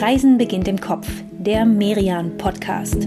Reisen beginnt im Kopf, der Merian Podcast.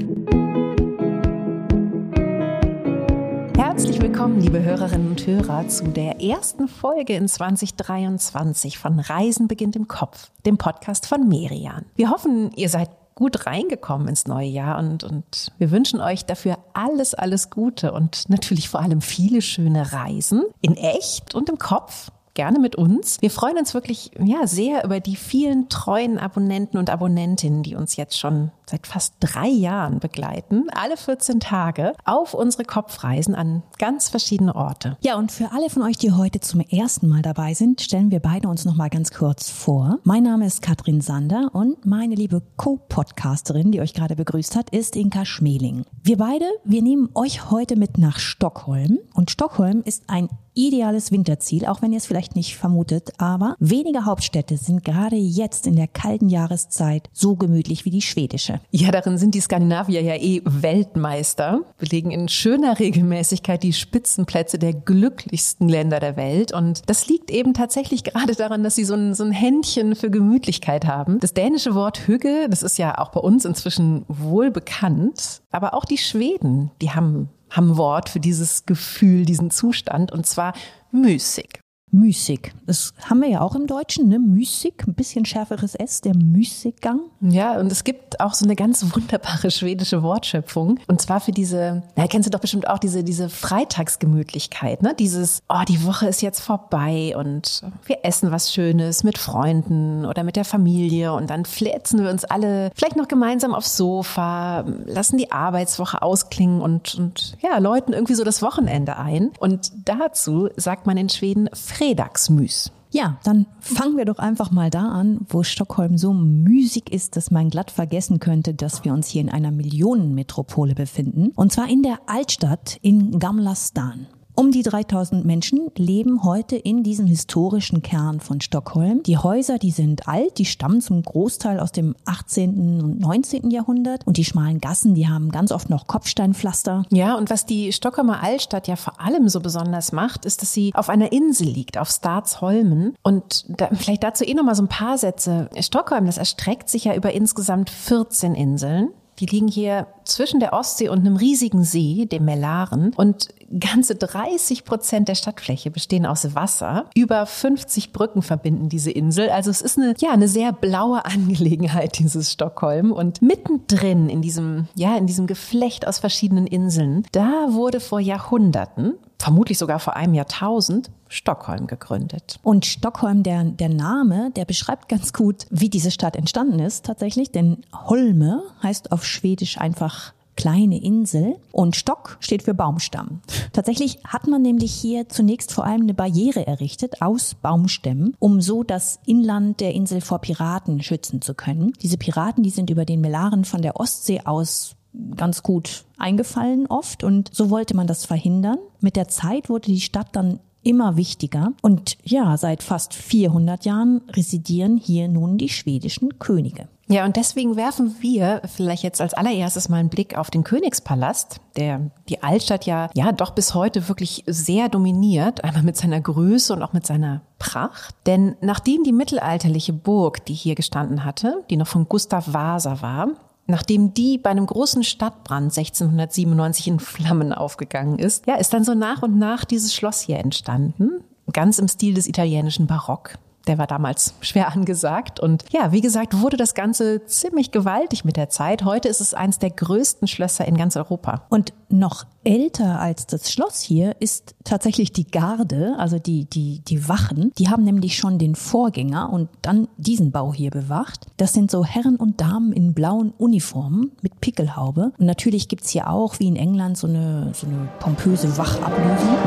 Herzlich willkommen, liebe Hörerinnen und Hörer, zu der ersten Folge in 2023 von Reisen beginnt im Kopf, dem Podcast von Merian. Wir hoffen, ihr seid gut reingekommen ins neue Jahr und, und wir wünschen euch dafür alles, alles Gute und natürlich vor allem viele schöne Reisen in echt und im Kopf gerne mit uns. Wir freuen uns wirklich ja sehr über die vielen treuen Abonnenten und Abonnentinnen, die uns jetzt schon seit fast drei Jahren begleiten, alle 14 Tage auf unsere Kopfreisen an ganz verschiedene Orte. Ja, und für alle von euch, die heute zum ersten Mal dabei sind, stellen wir beide uns noch mal ganz kurz vor. Mein Name ist Katrin Sander und meine liebe Co-Podcasterin, die euch gerade begrüßt hat, ist Inka Schmeling. Wir beide, wir nehmen euch heute mit nach Stockholm und Stockholm ist ein ideales Winterziel, auch wenn ihr es vielleicht nicht vermutet. Aber wenige Hauptstädte sind gerade jetzt in der kalten Jahreszeit so gemütlich wie die schwedische. Ja, darin sind die Skandinavier ja eh Weltmeister, belegen in schöner Regelmäßigkeit die Spitzenplätze der glücklichsten Länder der Welt. Und das liegt eben tatsächlich gerade daran, dass sie so ein, so ein Händchen für Gemütlichkeit haben. Das dänische Wort Hügge, das ist ja auch bei uns inzwischen wohl bekannt. Aber auch die Schweden, die haben haben Wort für dieses Gefühl, diesen Zustand, und zwar müßig. Müßig. Das haben wir ja auch im Deutschen, ne? Müßig, ein bisschen schärferes S, der Müßiggang. Ja, und es gibt auch so eine ganz wunderbare schwedische Wortschöpfung. Und zwar für diese, na, kennst du doch bestimmt auch diese, diese Freitagsgemütlichkeit, ne? Dieses, oh, die Woche ist jetzt vorbei und wir essen was Schönes mit Freunden oder mit der Familie und dann flätzen wir uns alle vielleicht noch gemeinsam aufs Sofa, lassen die Arbeitswoche ausklingen und, und ja, läuten irgendwie so das Wochenende ein. Und dazu sagt man in Schweden Fredagsmüs. Ja, dann fangen wir doch einfach mal da an, wo Stockholm so müßig ist, dass man glatt vergessen könnte, dass wir uns hier in einer Millionenmetropole befinden. Und zwar in der Altstadt in Gamla Stan. Um die 3000 Menschen leben heute in diesem historischen Kern von Stockholm. Die Häuser, die sind alt, die stammen zum Großteil aus dem 18. und 19. Jahrhundert und die schmalen Gassen, die haben ganz oft noch Kopfsteinpflaster. Ja, und was die Stockholmer Altstadt ja vor allem so besonders macht, ist, dass sie auf einer Insel liegt, auf Stadsholmen. Und da, vielleicht dazu eh noch mal so ein paar Sätze. Stockholm, das erstreckt sich ja über insgesamt 14 Inseln. Die liegen hier zwischen der Ostsee und einem riesigen See, dem Melaren. Und ganze 30 Prozent der Stadtfläche bestehen aus Wasser. Über 50 Brücken verbinden diese Insel. Also es ist eine, ja, eine sehr blaue Angelegenheit, dieses Stockholm. Und mittendrin in diesem, ja, in diesem Geflecht aus verschiedenen Inseln, da wurde vor Jahrhunderten vermutlich sogar vor einem Jahrtausend, Stockholm gegründet. Und Stockholm, der, der Name, der beschreibt ganz gut, wie diese Stadt entstanden ist tatsächlich, denn Holme heißt auf Schwedisch einfach kleine Insel und Stock steht für Baumstamm. Tatsächlich hat man nämlich hier zunächst vor allem eine Barriere errichtet aus Baumstämmen, um so das Inland der Insel vor Piraten schützen zu können. Diese Piraten, die sind über den Melaren von der Ostsee aus ganz gut eingefallen oft und so wollte man das verhindern. Mit der Zeit wurde die Stadt dann immer wichtiger und ja, seit fast 400 Jahren residieren hier nun die schwedischen Könige. Ja, und deswegen werfen wir vielleicht jetzt als allererstes mal einen Blick auf den Königspalast, der die Altstadt ja, ja doch bis heute wirklich sehr dominiert, einmal mit seiner Größe und auch mit seiner Pracht. Denn nachdem die mittelalterliche Burg, die hier gestanden hatte, die noch von Gustav Vasa war, Nachdem die bei einem großen Stadtbrand 1697 in Flammen aufgegangen ist, ja, ist dann so nach und nach dieses Schloss hier entstanden. Ganz im Stil des italienischen Barock. Der war damals schwer angesagt. Und ja, wie gesagt, wurde das Ganze ziemlich gewaltig mit der Zeit. Heute ist es eines der größten Schlösser in ganz Europa. Und noch älter als das Schloss hier ist tatsächlich die Garde, also die, die, die Wachen. Die haben nämlich schon den Vorgänger und dann diesen Bau hier bewacht. Das sind so Herren und Damen in blauen Uniformen mit Pickelhaube. Und natürlich gibt's hier auch, wie in England, so eine, so eine pompöse Wachablösung.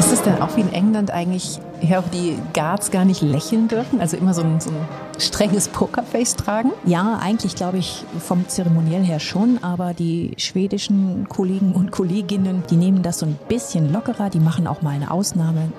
Ist es dann auch wie in England eigentlich, ja, die Guards gar nicht lächeln dürfen? Also immer so ein, so ein strenges Pokerface tragen? Ja, eigentlich glaube ich vom Zeremoniell her schon, aber die schwedischen Kollegen und Kolleginnen, die nehmen das so ein bisschen lockerer, die machen auch mal eine Ausnahme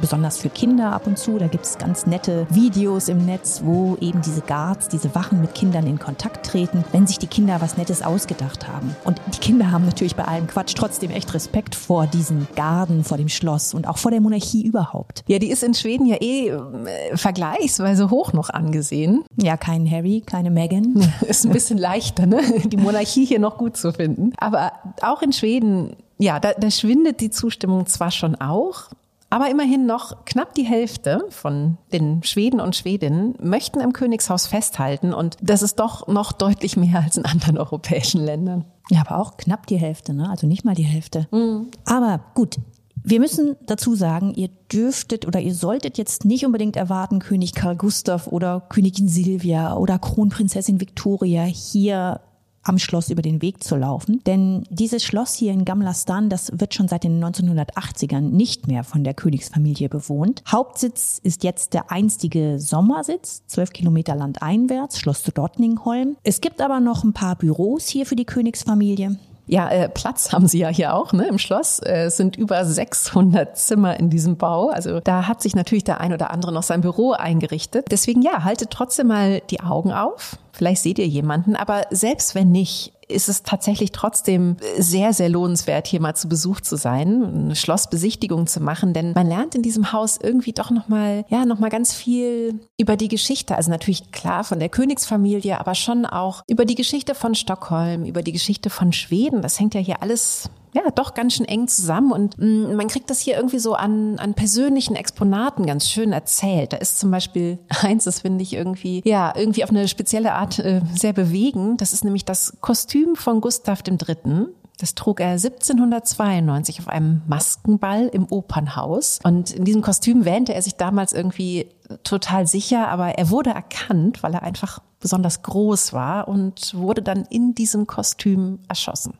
besonders für Kinder ab und zu. Da gibt es ganz nette Videos im Netz, wo eben diese Guards, diese Wachen mit Kindern in Kontakt treten, wenn sich die Kinder was Nettes ausgedacht haben. Und die Kinder haben natürlich bei allem Quatsch trotzdem echt Respekt vor diesen Garden, vor dem Schloss und auch vor der Monarchie überhaupt. Ja, die ist in Schweden ja eh äh, vergleichsweise hoch noch angesehen. Ja, kein Harry, keine Meghan. ist ein bisschen leichter, ne? Die Monarchie hier noch gut zu finden. Aber auch in Schweden ja, da, da schwindet die Zustimmung zwar schon auch, aber immerhin noch knapp die Hälfte von den Schweden und Schwedinnen möchten im Königshaus festhalten und das ist doch noch deutlich mehr als in anderen europäischen Ländern. Ja, aber auch knapp die Hälfte, ne? Also nicht mal die Hälfte. Mhm. Aber gut. Wir müssen dazu sagen, ihr dürftet oder ihr solltet jetzt nicht unbedingt erwarten, König Karl Gustav oder Königin Silvia oder Kronprinzessin Victoria hier am Schloss über den Weg zu laufen. Denn dieses Schloss hier in Gamlastan, das wird schon seit den 1980ern nicht mehr von der Königsfamilie bewohnt. Hauptsitz ist jetzt der einstige Sommersitz, zwölf Kilometer landeinwärts, Schloss zu Dortningholm. Es gibt aber noch ein paar Büros hier für die Königsfamilie. Ja, äh, Platz haben sie ja hier auch ne, im Schloss. Äh, es sind über 600 Zimmer in diesem Bau. Also da hat sich natürlich der ein oder andere noch sein Büro eingerichtet. Deswegen ja, haltet trotzdem mal die Augen auf. Vielleicht seht ihr jemanden, aber selbst wenn nicht, ist es tatsächlich trotzdem sehr, sehr lohnenswert, hier mal zu Besuch zu sein, eine Schlossbesichtigung zu machen, denn man lernt in diesem Haus irgendwie doch nochmal, ja, nochmal ganz viel über die Geschichte. Also natürlich klar von der Königsfamilie, aber schon auch über die Geschichte von Stockholm, über die Geschichte von Schweden. Das hängt ja hier alles ja doch ganz schön eng zusammen und mh, mm, man kriegt das hier irgendwie so an, an persönlichen Exponaten ganz schön erzählt. Da ist zum Beispiel eins, das finde ich irgendwie, ja, irgendwie auf eine spezielle Art äh, sehr bewegend. Das ist nämlich das Kostüm von Gustav III. Das trug er 1792 auf einem Maskenball im Opernhaus. Und in diesem Kostüm wähnte er sich damals irgendwie total sicher, aber er wurde erkannt, weil er einfach besonders groß war und wurde dann in diesem Kostüm erschossen.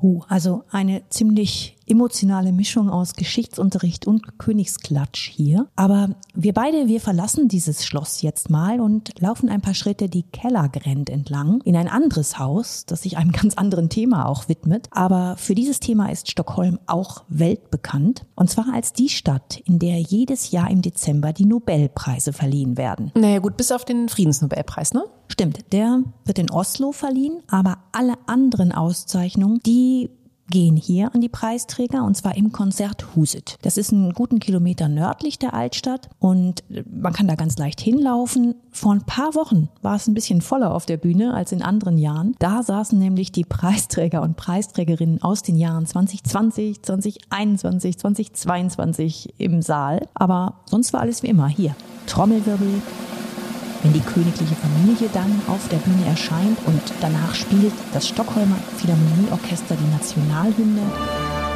Uh, also eine ziemlich emotionale Mischung aus Geschichtsunterricht und Königsklatsch hier. Aber wir beide, wir verlassen dieses Schloss jetzt mal und laufen ein paar Schritte die Kellergränd entlang in ein anderes Haus, das sich einem ganz anderen Thema auch widmet. Aber für dieses Thema ist Stockholm auch weltbekannt. Und zwar als die Stadt, in der jedes Jahr im Dezember die Nobelpreise verliehen werden. Naja gut, bis auf den Friedensnobelpreis, ne? Stimmt, der wird in Oslo verliehen, aber alle anderen Auszeichnungen, die gehen hier an die Preisträger und zwar im Konzert Huset. Das ist einen guten Kilometer nördlich der Altstadt und man kann da ganz leicht hinlaufen. Vor ein paar Wochen war es ein bisschen voller auf der Bühne als in anderen Jahren. Da saßen nämlich die Preisträger und Preisträgerinnen aus den Jahren 2020, 2021, 2022 im Saal. Aber sonst war alles wie immer hier. Trommelwirbel, wenn die königliche Familie dann auf der Bühne erscheint und danach spielt das Stockholmer Philharmonieorchester die Nationalhymne.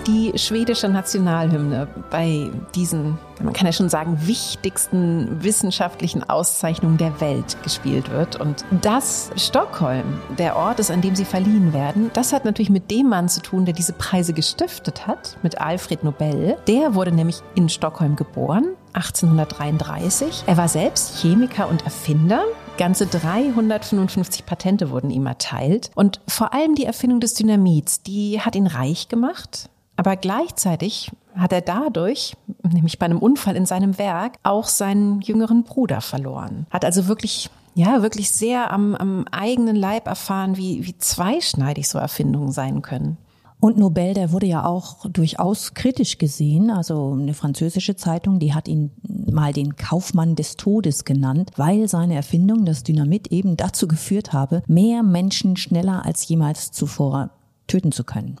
Das die schwedische Nationalhymne bei diesen, man kann ja schon sagen, wichtigsten wissenschaftlichen Auszeichnungen der Welt gespielt wird. Und dass Stockholm der Ort ist, an dem sie verliehen werden, das hat natürlich mit dem Mann zu tun, der diese Preise gestiftet hat, mit Alfred Nobel. Der wurde nämlich in Stockholm geboren, 1833. Er war selbst Chemiker und Erfinder. Ganze 355 Patente wurden ihm erteilt. Und vor allem die Erfindung des Dynamits, die hat ihn reich gemacht. Aber gleichzeitig hat er dadurch, nämlich bei einem Unfall in seinem Werk, auch seinen jüngeren Bruder verloren. Hat also wirklich ja, wirklich sehr am, am eigenen Leib erfahren, wie, wie zweischneidig so Erfindungen sein können. Und Nobel, der wurde ja auch durchaus kritisch gesehen. Also eine französische Zeitung, die hat ihn mal den Kaufmann des Todes genannt, weil seine Erfindung, das Dynamit, eben dazu geführt habe, mehr Menschen schneller als jemals zuvor töten zu können.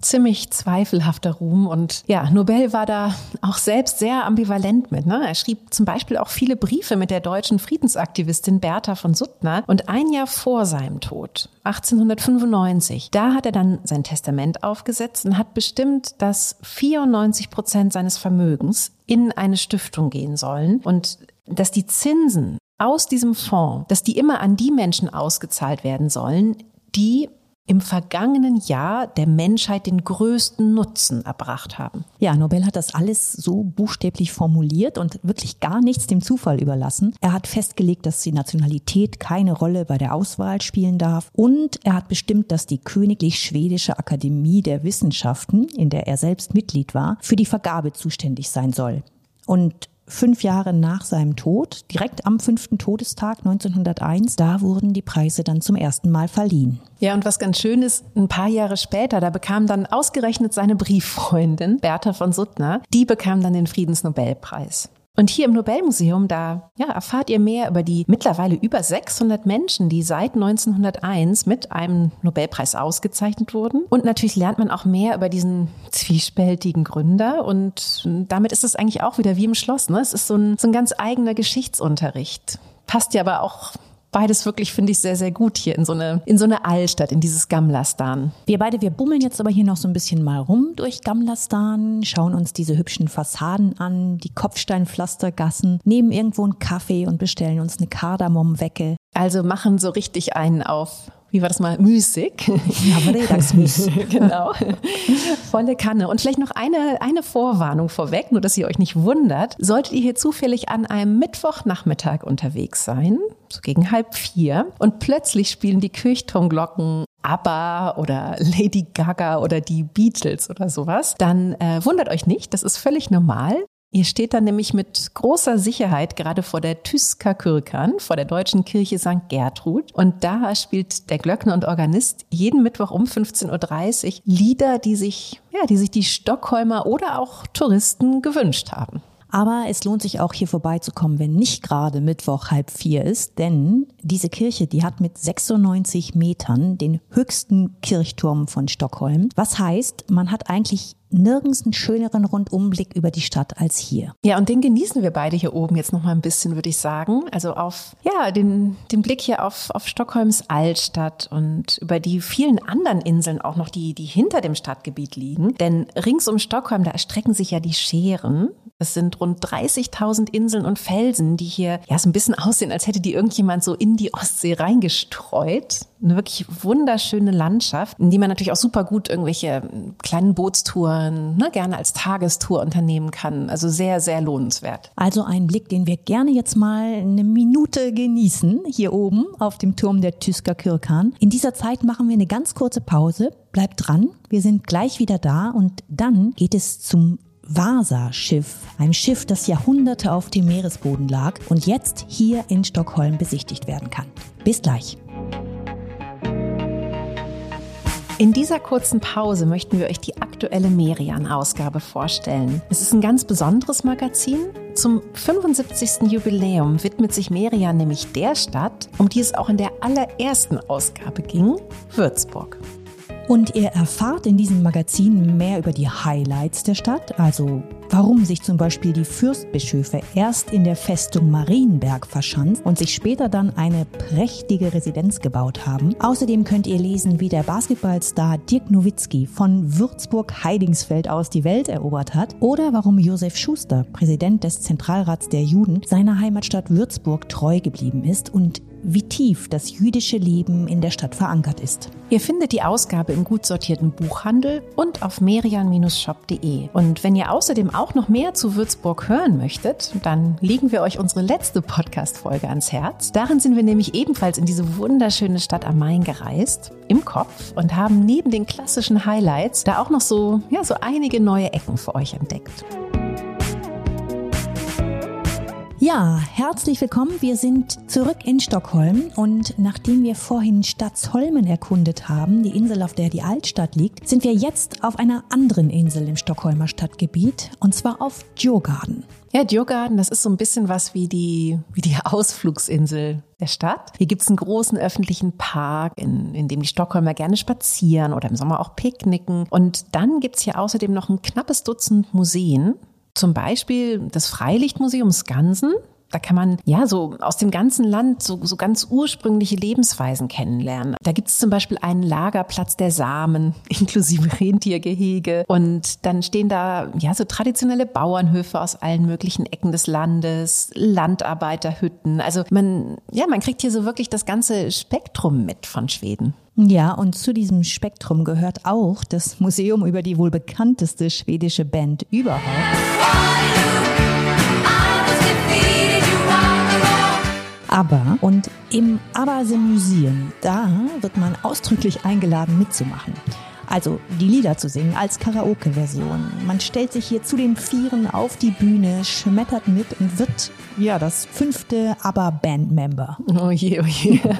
Ziemlich zweifelhafter Ruhm und ja, Nobel war da auch selbst sehr ambivalent mit. Ne? Er schrieb zum Beispiel auch viele Briefe mit der deutschen Friedensaktivistin Bertha von Suttner und ein Jahr vor seinem Tod, 1895, da hat er dann sein Testament aufgesetzt und hat bestimmt, dass 94 Prozent seines Vermögens in eine Stiftung gehen sollen und dass die Zinsen aus diesem Fonds, dass die immer an die Menschen ausgezahlt werden sollen, die im vergangenen Jahr der Menschheit den größten Nutzen erbracht haben. Ja, Nobel hat das alles so buchstäblich formuliert und wirklich gar nichts dem Zufall überlassen. Er hat festgelegt, dass die Nationalität keine Rolle bei der Auswahl spielen darf und er hat bestimmt, dass die Königlich Schwedische Akademie der Wissenschaften, in der er selbst Mitglied war, für die Vergabe zuständig sein soll. Und fünf Jahre nach seinem Tod, direkt am fünften Todestag 1901, da wurden die Preise dann zum ersten Mal verliehen. Ja, und was ganz schön ist, ein paar Jahre später, da bekam dann ausgerechnet seine Brieffreundin Bertha von Suttner, die bekam dann den Friedensnobelpreis. Und hier im Nobelmuseum, da ja, erfahrt ihr mehr über die mittlerweile über 600 Menschen, die seit 1901 mit einem Nobelpreis ausgezeichnet wurden. Und natürlich lernt man auch mehr über diesen zwiespältigen Gründer. Und damit ist es eigentlich auch wieder wie im Schloss. Ne? Es ist so ein, so ein ganz eigener Geschichtsunterricht. Passt ja aber auch beides wirklich, finde ich, sehr, sehr gut hier in so eine, in so eine Altstadt, in dieses Gamlastan. Wir beide, wir bummeln jetzt aber hier noch so ein bisschen mal rum durch Gamlastan, schauen uns diese hübschen Fassaden an, die Kopfsteinpflastergassen, nehmen irgendwo einen Kaffee und bestellen uns eine Kardamomwecke. Also machen so richtig einen auf wie war das mal, Musik. Ja, Freitagsmus. genau. Volle Kanne. Und vielleicht noch eine, eine Vorwarnung vorweg, nur dass ihr euch nicht wundert. Solltet ihr hier zufällig an einem Mittwochnachmittag unterwegs sein, so gegen halb vier, und plötzlich spielen die Kirchturmglocken ABBA oder Lady Gaga oder die Beatles oder sowas, dann äh, wundert euch nicht, das ist völlig normal. Ihr steht dann nämlich mit großer Sicherheit gerade vor der Tyska Kyrkan, vor der deutschen Kirche St. Gertrud. Und da spielt der Glöckner und Organist jeden Mittwoch um 15.30 Uhr Lieder, die sich, ja, die sich die Stockholmer oder auch Touristen gewünscht haben. Aber es lohnt sich auch hier vorbeizukommen, wenn nicht gerade Mittwoch halb vier ist, denn diese Kirche, die hat mit 96 Metern den höchsten Kirchturm von Stockholm. Was heißt, man hat eigentlich nirgends einen schöneren Rundumblick über die Stadt als hier. Ja, und den genießen wir beide hier oben jetzt noch mal ein bisschen, würde ich sagen. Also auf, ja, den, den Blick hier auf, auf Stockholms Altstadt und über die vielen anderen Inseln auch noch, die, die hinter dem Stadtgebiet liegen. Denn rings um Stockholm, da erstrecken sich ja die Scheren. Es sind rund 30.000 Inseln und Felsen, die hier ja so ein bisschen aussehen, als hätte die irgendjemand so in die Ostsee reingestreut. Eine wirklich wunderschöne Landschaft, in die man natürlich auch super gut irgendwelche kleinen Bootstouren ne, gerne als Tagestour unternehmen kann. Also sehr, sehr lohnenswert. Also ein Blick, den wir gerne jetzt mal eine Minute genießen, hier oben auf dem Turm der Tysker Kyrkan. In dieser Zeit machen wir eine ganz kurze Pause. Bleibt dran, wir sind gleich wieder da und dann geht es zum Vasa-Schiff, ein Schiff, das Jahrhunderte auf dem Meeresboden lag und jetzt hier in Stockholm besichtigt werden kann. Bis gleich. In dieser kurzen Pause möchten wir euch die aktuelle Merian-Ausgabe vorstellen. Es ist ein ganz besonderes Magazin. Zum 75. Jubiläum widmet sich Merian nämlich der Stadt, um die es auch in der allerersten Ausgabe ging, Würzburg. Und ihr erfahrt in diesem Magazin mehr über die Highlights der Stadt, also warum sich zum Beispiel die Fürstbischöfe erst in der Festung Marienberg verschanzt und sich später dann eine prächtige Residenz gebaut haben. Außerdem könnt ihr lesen, wie der Basketballstar Dirk Nowitzki von Würzburg-Heidingsfeld aus die Welt erobert hat oder warum Josef Schuster, Präsident des Zentralrats der Juden, seiner Heimatstadt Würzburg treu geblieben ist und wie tief das jüdische Leben in der Stadt verankert ist. Ihr findet die Ausgabe im gut sortierten Buchhandel und auf merian-shop.de. Und wenn ihr außerdem auch noch mehr zu Würzburg hören möchtet, dann legen wir euch unsere letzte Podcast-Folge ans Herz. Darin sind wir nämlich ebenfalls in diese wunderschöne Stadt am Main gereist, im Kopf, und haben neben den klassischen Highlights da auch noch so, ja, so einige neue Ecken für euch entdeckt. Ja, herzlich willkommen. Wir sind zurück in Stockholm und nachdem wir vorhin Stadtsholmen erkundet haben, die Insel, auf der die Altstadt liegt, sind wir jetzt auf einer anderen Insel im Stockholmer Stadtgebiet und zwar auf Djurgarden. Ja, Djurgarden, das ist so ein bisschen was wie die, wie die Ausflugsinsel der Stadt. Hier gibt's einen großen öffentlichen Park, in, in dem die Stockholmer gerne spazieren oder im Sommer auch picknicken. Und dann gibt's hier außerdem noch ein knappes Dutzend Museen. Zum Beispiel das Freilichtmuseum Skansen. Da kann man ja so aus dem ganzen Land so, so ganz ursprüngliche Lebensweisen kennenlernen. Da gibt es zum Beispiel einen Lagerplatz der Samen inklusive Rentiergehege und dann stehen da ja so traditionelle Bauernhöfe aus allen möglichen Ecken des Landes, Landarbeiterhütten. Also man ja man kriegt hier so wirklich das ganze Spektrum mit von Schweden. Ja, und zu diesem Spektrum gehört auch das Museum über die wohl bekannteste schwedische Band überhaupt. ABBA und im Museum, da wird man ausdrücklich eingeladen mitzumachen. Also die Lieder zu singen als Karaoke-Version. Man stellt sich hier zu den Vieren auf die Bühne, schmettert mit und wird ja das fünfte ABBA-Bandmember. Oh je, oh je.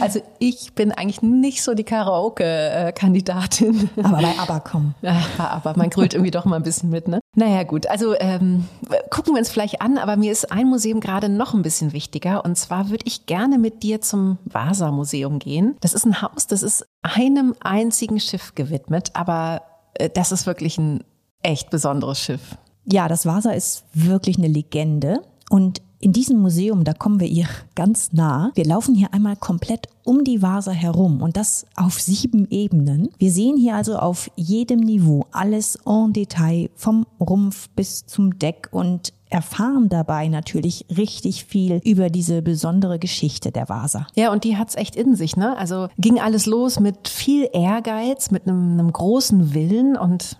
Also ich bin eigentlich nicht so die Karaoke-Kandidatin. Aber bei ABBA kommen. Ja, aber man grüllt irgendwie doch mal ein bisschen mit, ne? Naja, gut. Also ähm, gucken wir uns vielleicht an, aber mir ist ein Museum gerade noch ein bisschen wichtiger. Und zwar würde ich gerne mit dir zum Vasa-Museum gehen. Das ist ein Haus, das ist einem einzigen Schiff gewidmet, aber äh, das ist wirklich ein echt besonderes Schiff. Ja, das Vasa ist wirklich eine Legende. Und in diesem Museum, da kommen wir ihr ganz nah. Wir laufen hier einmal komplett um die Vasa herum und das auf sieben Ebenen. Wir sehen hier also auf jedem Niveau alles en Detail vom Rumpf bis zum Deck und erfahren dabei natürlich richtig viel über diese besondere Geschichte der Vasa. Ja, und die hat's echt in sich, ne? Also ging alles los mit viel Ehrgeiz, mit einem, einem großen Willen und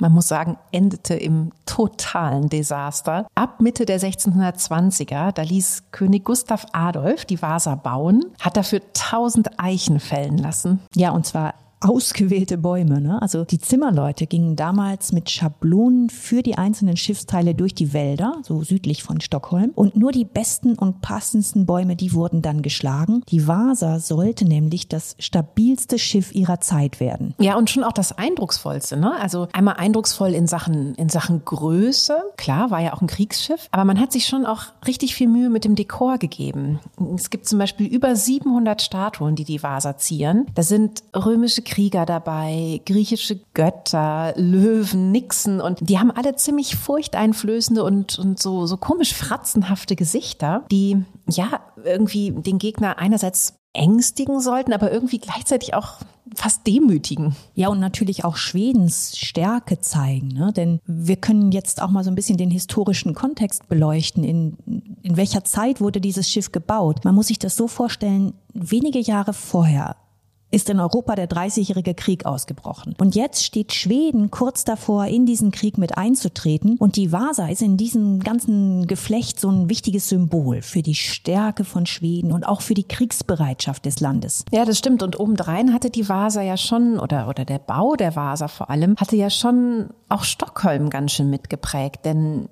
man muss sagen, endete im totalen Desaster. Ab Mitte der 1620er, da ließ König Gustav Adolf die Vasa bauen, hat dafür tausend Eichen fällen lassen. Ja, und zwar ausgewählte Bäume. Ne? Also die Zimmerleute gingen damals mit Schablonen für die einzelnen Schiffsteile durch die Wälder, so südlich von Stockholm. Und nur die besten und passendsten Bäume, die wurden dann geschlagen. Die Vasa sollte nämlich das stabilste Schiff ihrer Zeit werden. Ja, und schon auch das eindrucksvollste. Ne? Also einmal eindrucksvoll in Sachen, in Sachen Größe. Klar, war ja auch ein Kriegsschiff. Aber man hat sich schon auch richtig viel Mühe mit dem Dekor gegeben. Es gibt zum Beispiel über 700 Statuen, die die Vasa zieren. Da sind römische Krieger dabei, griechische Götter, Löwen, Nixen und die haben alle ziemlich furchteinflößende und, und so, so komisch fratzenhafte Gesichter, die ja irgendwie den Gegner einerseits ängstigen sollten, aber irgendwie gleichzeitig auch fast demütigen. Ja, und natürlich auch Schwedens Stärke zeigen, ne? denn wir können jetzt auch mal so ein bisschen den historischen Kontext beleuchten. In, in welcher Zeit wurde dieses Schiff gebaut? Man muss sich das so vorstellen, wenige Jahre vorher ist in Europa der Dreißigjährige Krieg ausgebrochen. Und jetzt steht Schweden kurz davor, in diesen Krieg mit einzutreten. Und die Vasa ist in diesem ganzen Geflecht so ein wichtiges Symbol für die Stärke von Schweden und auch für die Kriegsbereitschaft des Landes. Ja, das stimmt. Und obendrein hatte die Vasa ja schon, oder, oder der Bau der Vasa vor allem, hatte ja schon auch Stockholm ganz schön mitgeprägt. Denn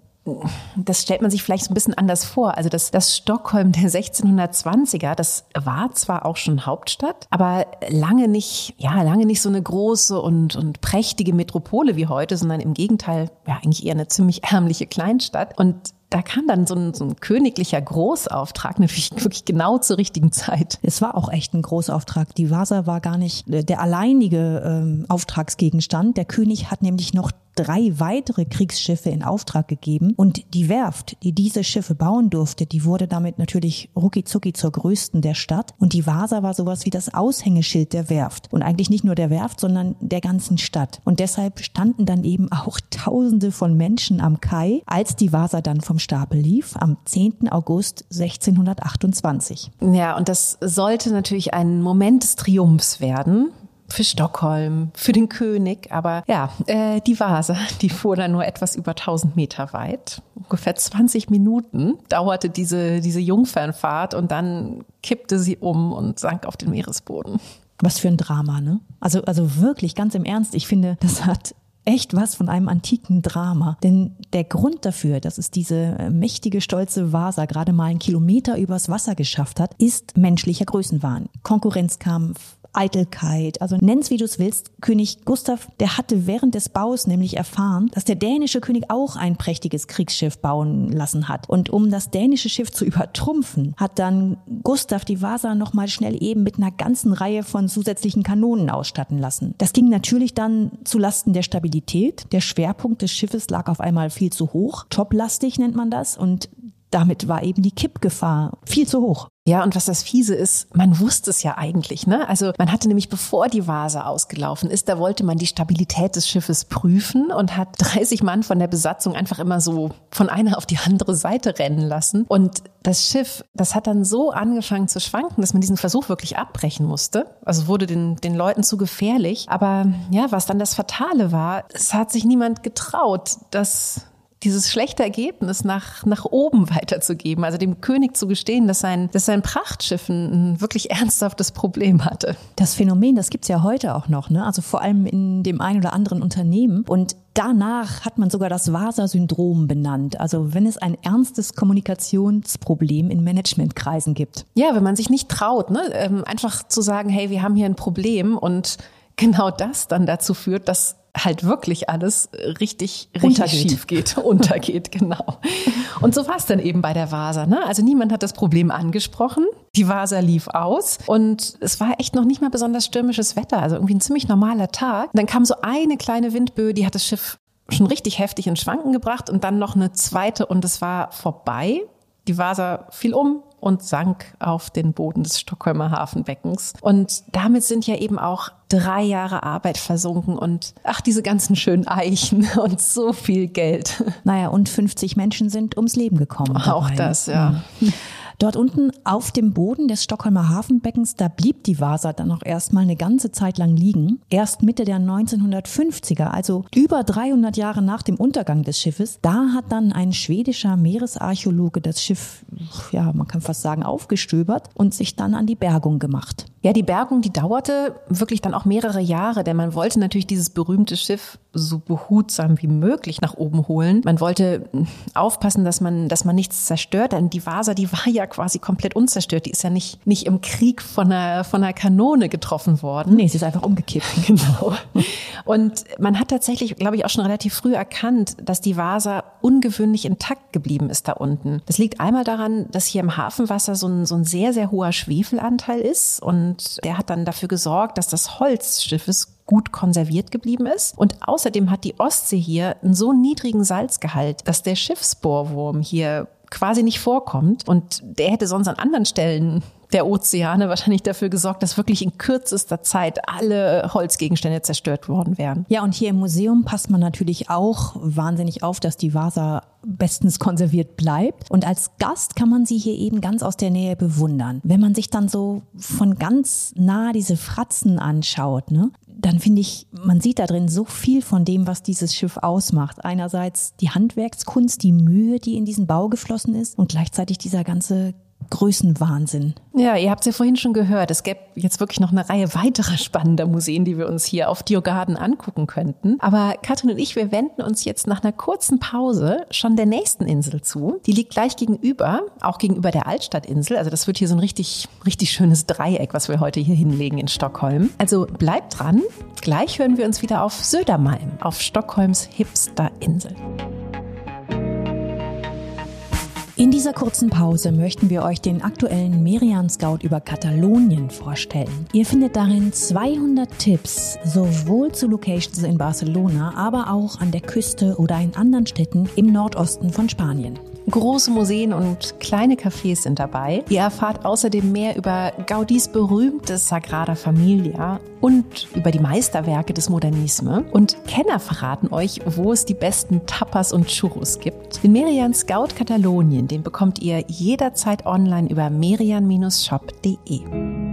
das stellt man sich vielleicht so ein bisschen anders vor. Also das, das Stockholm der 1620er, das war zwar auch schon Hauptstadt, aber lange nicht, ja, lange nicht so eine große und, und prächtige Metropole wie heute, sondern im Gegenteil, ja, eigentlich eher eine ziemlich ärmliche Kleinstadt. Und da kam dann so ein, so ein königlicher Großauftrag natürlich wirklich genau zur richtigen Zeit. Es war auch echt ein Großauftrag. Die Vasa war gar nicht der alleinige ähm, Auftragsgegenstand. Der König hat nämlich noch drei weitere Kriegsschiffe in Auftrag gegeben und die Werft, die diese Schiffe bauen durfte, die wurde damit natürlich ruckizucki zur größten der Stadt und die Vasa war sowas wie das Aushängeschild der Werft und eigentlich nicht nur der Werft, sondern der ganzen Stadt und deshalb standen dann eben auch Tausende von Menschen am Kai, als die Vasa dann vom Stapel lief am 10. August 1628. Ja, und das sollte natürlich ein Moment des Triumphs werden für Stockholm, für den König. Aber ja, äh, die Vase, die fuhr dann nur etwas über 1000 Meter weit. Ungefähr 20 Minuten dauerte diese, diese Jungfernfahrt und dann kippte sie um und sank auf den Meeresboden. Was für ein Drama, ne? Also, also wirklich, ganz im Ernst, ich finde, das hat echt was von einem antiken Drama. Denn der Grund dafür, dass es diese äh, mächtige, stolze Vasa gerade mal einen Kilometer übers Wasser geschafft hat, ist menschlicher Größenwahn. Konkurrenzkampf, Eitelkeit, also nenn's wie du es willst. König Gustav, der hatte während des Baus nämlich erfahren, dass der dänische König auch ein prächtiges Kriegsschiff bauen lassen hat. Und um das dänische Schiff zu übertrumpfen, hat dann Gustav die Vasa nochmal schnell eben mit einer ganzen Reihe von zusätzlichen Kanonen ausstatten lassen. Das ging natürlich dann zulasten der Stabilität. Der Schwerpunkt des Schiffes lag auf einmal viel zu hoch. Toplastig nennt man das. Und damit war eben die Kippgefahr viel zu hoch. Ja, und was das Fiese ist, man wusste es ja eigentlich, ne? Also man hatte nämlich, bevor die Vase ausgelaufen ist, da wollte man die Stabilität des Schiffes prüfen und hat 30 Mann von der Besatzung einfach immer so von einer auf die andere Seite rennen lassen. Und das Schiff, das hat dann so angefangen zu schwanken, dass man diesen Versuch wirklich abbrechen musste. Also wurde den, den Leuten zu gefährlich. Aber ja, was dann das Fatale war, es hat sich niemand getraut, dass dieses schlechte Ergebnis nach, nach oben weiterzugeben, also dem König zu gestehen, dass sein, dass sein Prachtschiff ein wirklich ernsthaftes Problem hatte. Das Phänomen, das gibt's ja heute auch noch, ne? also vor allem in dem einen oder anderen Unternehmen. Und danach hat man sogar das Vasa-Syndrom benannt, also wenn es ein ernstes Kommunikationsproblem in Managementkreisen gibt. Ja, wenn man sich nicht traut, ne? Ähm, einfach zu sagen, hey, wir haben hier ein Problem und genau das dann dazu führt, dass halt wirklich alles richtig, richtig schief geht, untergeht, genau. Und so war es dann eben bei der Vasa. Ne? Also niemand hat das Problem angesprochen. Die Vasa lief aus und es war echt noch nicht mal besonders stürmisches Wetter, also irgendwie ein ziemlich normaler Tag. Dann kam so eine kleine Windböe, die hat das Schiff schon richtig heftig in Schwanken gebracht und dann noch eine zweite und es war vorbei. Die Vasa fiel um, und sank auf den Boden des Stockholmer Hafenbeckens. Und damit sind ja eben auch drei Jahre Arbeit versunken und ach, diese ganzen schönen Eichen und so viel Geld. Naja, und 50 Menschen sind ums Leben gekommen. Auch dabei. das, ja. Dort unten auf dem Boden des Stockholmer Hafenbeckens, da blieb die Vasa dann noch erstmal eine ganze Zeit lang liegen. Erst Mitte der 1950er, also über 300 Jahre nach dem Untergang des Schiffes, da hat dann ein schwedischer Meeresarchäologe das Schiff, ja, man kann fast sagen, aufgestöbert und sich dann an die Bergung gemacht. Ja, die Bergung, die dauerte wirklich dann auch mehrere Jahre, denn man wollte natürlich dieses berühmte Schiff so behutsam wie möglich nach oben holen. Man wollte aufpassen, dass man, dass man nichts zerstört, denn die Vasa, die war ja quasi komplett unzerstört. Die ist ja nicht, nicht im Krieg von einer, von einer Kanone getroffen worden. Nee, sie ist einfach umgekippt. Genau. Und man hat tatsächlich, glaube ich, auch schon relativ früh erkannt, dass die Vasa ungewöhnlich intakt geblieben ist da unten. Das liegt einmal daran, dass hier im Hafenwasser so ein, so ein sehr, sehr hoher Schwefelanteil ist und der hat dann dafür gesorgt, dass das Holz Schiffes gut konserviert geblieben ist. Und außerdem hat die Ostsee hier einen so niedrigen Salzgehalt, dass der Schiffsbohrwurm hier quasi nicht vorkommt. Und der hätte sonst an anderen Stellen der Ozeane wahrscheinlich dafür gesorgt, dass wirklich in kürzester Zeit alle Holzgegenstände zerstört worden wären. Ja, und hier im Museum passt man natürlich auch wahnsinnig auf, dass die Vasa bestens konserviert bleibt. Und als Gast kann man sie hier eben ganz aus der Nähe bewundern. Wenn man sich dann so von ganz nah diese Fratzen anschaut, ne, dann finde ich, man sieht da drin so viel von dem, was dieses Schiff ausmacht. Einerseits die Handwerkskunst, die Mühe, die in diesen Bau geflossen ist und gleichzeitig dieser ganze Größenwahnsinn. Ja, ihr habt es ja vorhin schon gehört. Es gäbe jetzt wirklich noch eine Reihe weiterer spannender Museen, die wir uns hier auf Diogarden angucken könnten. Aber Katrin und ich, wir wenden uns jetzt nach einer kurzen Pause schon der nächsten Insel zu. Die liegt gleich gegenüber, auch gegenüber der Altstadtinsel. Also das wird hier so ein richtig, richtig schönes Dreieck, was wir heute hier hinlegen in Stockholm. Also bleibt dran. Gleich hören wir uns wieder auf Södermalm, auf Stockholms Hipsterinsel. In dieser kurzen Pause möchten wir euch den aktuellen Merian Scout über Katalonien vorstellen. Ihr findet darin 200 Tipps, sowohl zu Locations in Barcelona, aber auch an der Küste oder in anderen Städten im Nordosten von Spanien. Große Museen und kleine Cafés sind dabei. Ihr erfahrt außerdem mehr über Gaudis berühmtes Sagrada Familia und über die Meisterwerke des Modernisme. Und Kenner verraten euch, wo es die besten Tapas und Churros gibt. Den Merian Scout Katalonien, den bekommt ihr jederzeit online über merian-shop.de.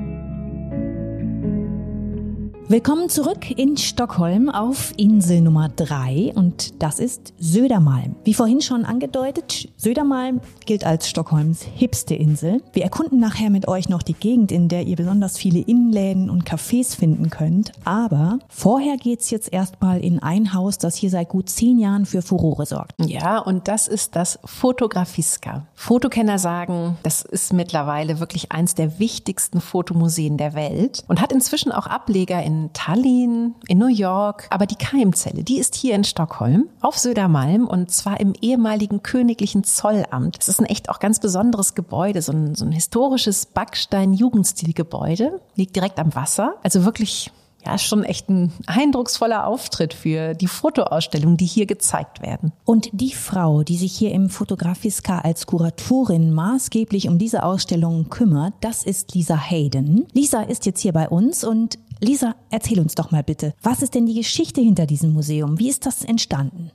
Willkommen zurück in Stockholm auf Insel Nummer 3 und das ist Södermalm. Wie vorhin schon angedeutet, Södermalm gilt als Stockholms hipste Insel. Wir erkunden nachher mit euch noch die Gegend, in der ihr besonders viele Innenläden und Cafés finden könnt. Aber vorher geht's jetzt erstmal in ein Haus, das hier seit gut zehn Jahren für Furore sorgt. Ja, und das ist das Fotografiska. Fotokenner sagen, das ist mittlerweile wirklich eins der wichtigsten Fotomuseen der Welt und hat inzwischen auch Ableger in Tallinn, in New York. Aber die Keimzelle, die ist hier in Stockholm auf Södermalm und zwar im ehemaligen königlichen Zollamt. Es ist ein echt auch ganz besonderes Gebäude, so ein, so ein historisches Backstein-Jugendstilgebäude, liegt direkt am Wasser. Also wirklich ja, schon echt ein eindrucksvoller Auftritt für die Fotoausstellungen, die hier gezeigt werden. Und die Frau, die sich hier im Fotografiska als Kuratorin maßgeblich um diese Ausstellung kümmert, das ist Lisa Hayden. Lisa ist jetzt hier bei uns und Lisa, erzähl uns doch mal bitte, was ist denn die Geschichte hinter diesem Museum? Wie ist das entstanden?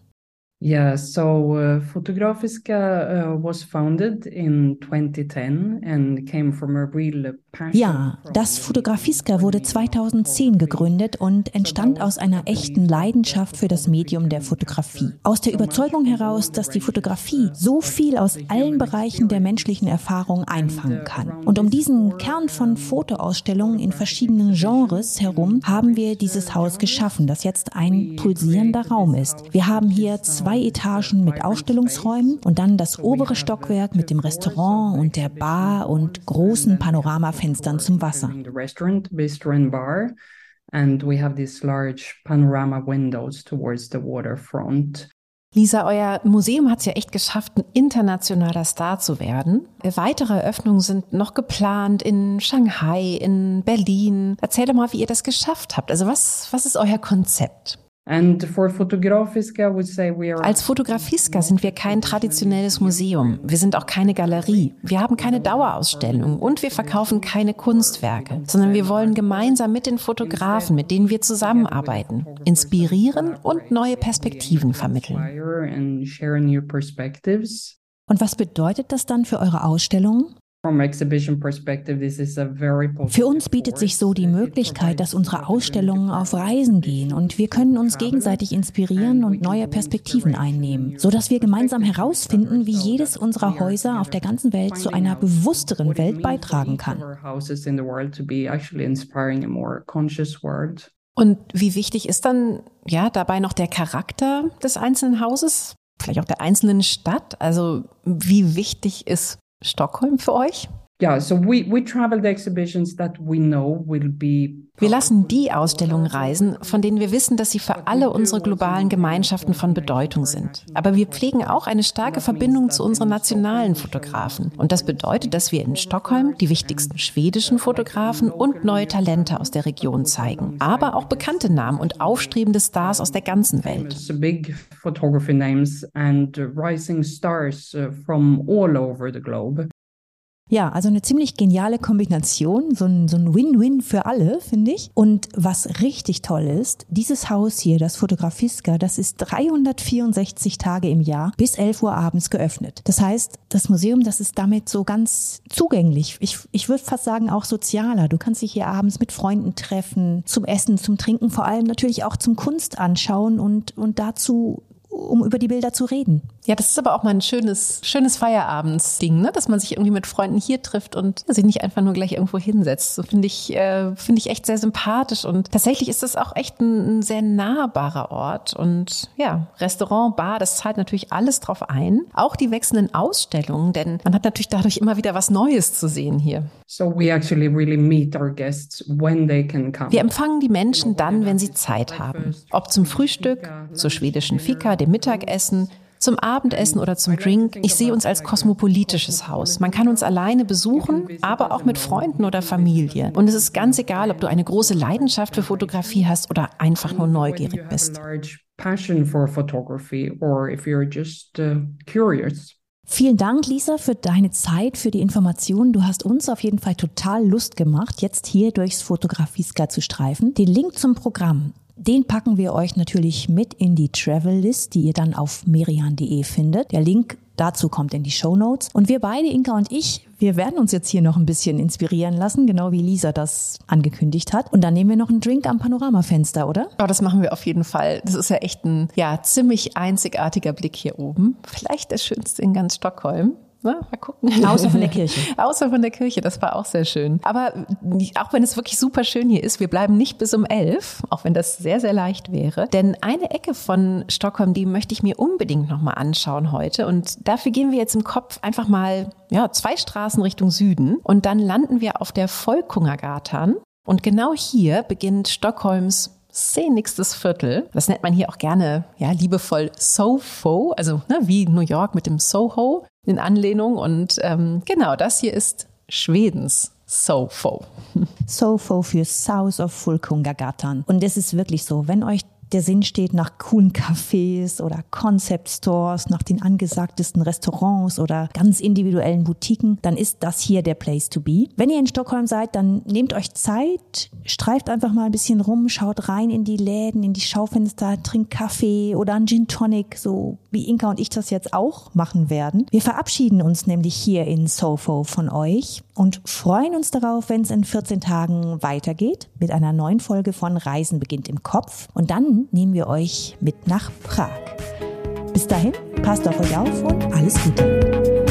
Yeah, so uh, Fotografiska uh, was founded in 2010 and came from a real passion. Ja, das Fotografiska wurde 2010 gegründet und entstand aus einer echten Leidenschaft für das Medium der Fotografie. Aus der Überzeugung heraus, dass die Fotografie so viel aus allen Bereichen der menschlichen Erfahrung einfangen kann. Und um diesen Kern von Fotoausstellungen in verschiedenen Genres herum haben wir dieses Haus geschaffen, das jetzt ein pulsierender Raum ist. Wir haben hier zwei zwei Etagen mit Ausstellungsräumen und dann das obere Stockwerk mit dem Restaurant und der Bar und großen Panoramafenstern zum Wasser. And we have these large panorama windows towards the waterfront. Lisa, euer Museum hat es ja echt geschafft, ein internationaler Star zu werden. Weitere Eröffnungen sind noch geplant in Shanghai, in Berlin. Erzähl doch mal, wie ihr das geschafft habt. Also was, was ist euer Konzept? Als Fotografiska sind wir kein traditionelles Museum. Wir sind auch keine Galerie. Wir haben keine Dauerausstellung und wir verkaufen keine Kunstwerke, sondern wir wollen gemeinsam mit den Fotografen, mit denen wir zusammenarbeiten, inspirieren und neue Perspektiven vermitteln. Und was bedeutet das dann für eure Ausstellung? Für uns bietet sich so die Möglichkeit, dass unsere Ausstellungen auf Reisen gehen und wir können uns gegenseitig inspirieren und neue Perspektiven einnehmen, so dass wir gemeinsam herausfinden, wie jedes unserer Häuser auf der ganzen Welt zu einer bewussteren Welt beitragen kann. Und wie wichtig ist dann ja dabei noch der Charakter des einzelnen Hauses? Vielleicht auch der einzelnen Stadt? Also wie wichtig ist Stockholm für euch? Yeah, so we, we travel the exhibitions that we know will be wir lassen die Ausstellungen reisen, von denen wir wissen, dass sie für alle unsere globalen Gemeinschaften von Bedeutung sind. Aber wir pflegen auch eine starke Verbindung zu unseren nationalen Fotografen. Und das bedeutet, dass wir in Stockholm die wichtigsten schwedischen Fotografen und neue Talente aus der Region zeigen. Aber auch bekannte Namen und aufstrebende Stars aus der ganzen Welt. Ja, also eine ziemlich geniale Kombination, so ein, so ein Win-Win für alle, finde ich. Und was richtig toll ist, dieses Haus hier, das Fotografiska, das ist 364 Tage im Jahr bis 11 Uhr abends geöffnet. Das heißt, das Museum, das ist damit so ganz zugänglich. Ich, ich würde fast sagen auch sozialer. Du kannst dich hier abends mit Freunden treffen, zum Essen, zum Trinken, vor allem natürlich auch zum Kunst anschauen und, und dazu um über die Bilder zu reden. Ja, das ist aber auch mal ein schönes, schönes Feierabends-Ding, ne? dass man sich irgendwie mit Freunden hier trifft und sich nicht einfach nur gleich irgendwo hinsetzt. So finde ich, äh, finde ich echt sehr sympathisch und tatsächlich ist das auch echt ein, ein, sehr nahbarer Ort und ja, Restaurant, Bar, das zahlt natürlich alles drauf ein. Auch die wechselnden Ausstellungen, denn man hat natürlich dadurch immer wieder was Neues zu sehen hier. So we actually really meet our guests when they can come. Wir empfangen die Menschen dann, wenn sie Zeit haben. Ob zum Frühstück, zur schwedischen Fika, dem Mittagessen, zum Abendessen oder zum Drink. Ich sehe uns als kosmopolitisches Haus. Man kann uns alleine besuchen, aber auch mit Freunden oder Familie. Und es ist ganz egal, ob du eine große Leidenschaft für Fotografie hast oder einfach nur neugierig bist. Passion for photography or if you're just uh, curious. Vielen Dank, Lisa, für deine Zeit, für die Informationen. Du hast uns auf jeden Fall total Lust gemacht, jetzt hier durchs Fotografieska zu streifen. Den Link zum Programm den packen wir euch natürlich mit in die Travel List, die ihr dann auf merian.de findet. Der Link dazu kommt in die Show Notes. Und wir beide, Inka und ich, wir werden uns jetzt hier noch ein bisschen inspirieren lassen, genau wie Lisa das angekündigt hat. Und dann nehmen wir noch einen Drink am Panoramafenster, oder? Oh, das machen wir auf jeden Fall. Das ist ja echt ein ja, ziemlich einzigartiger Blick hier oben. Vielleicht der schönste in ganz Stockholm. Na, mal gucken. Außer von der Kirche. Außer von der Kirche, das war auch sehr schön. Aber auch wenn es wirklich super schön hier ist, wir bleiben nicht bis um elf, auch wenn das sehr, sehr leicht wäre. Denn eine Ecke von Stockholm, die möchte ich mir unbedingt nochmal anschauen heute. Und dafür gehen wir jetzt im Kopf einfach mal ja, zwei Straßen Richtung Süden. Und dann landen wir auf der Volkungagatan. Und genau hier beginnt Stockholms szenisches Viertel. Das nennt man hier auch gerne, ja, liebevoll Soho, also ne, wie New York mit dem Soho in Anlehnung. Und ähm, genau, das hier ist Schwedens SOFO. SOFO für South of Fulkungagatan. Und es ist wirklich so, wenn euch der Sinn steht nach coolen Cafés oder Concept Stores, nach den angesagtesten Restaurants oder ganz individuellen Boutiquen, dann ist das hier der Place to be. Wenn ihr in Stockholm seid, dann nehmt euch Zeit, streift einfach mal ein bisschen rum, schaut rein in die Läden, in die Schaufenster, trinkt Kaffee oder einen Gin Tonic, so wie Inka und ich das jetzt auch machen werden. Wir verabschieden uns nämlich hier in Sofo von euch und freuen uns darauf, wenn es in 14 Tagen weitergeht mit einer neuen Folge von Reisen beginnt im Kopf. Und dann nehmen wir euch mit nach Prag. Bis dahin, passt auf euch auf und alles Gute.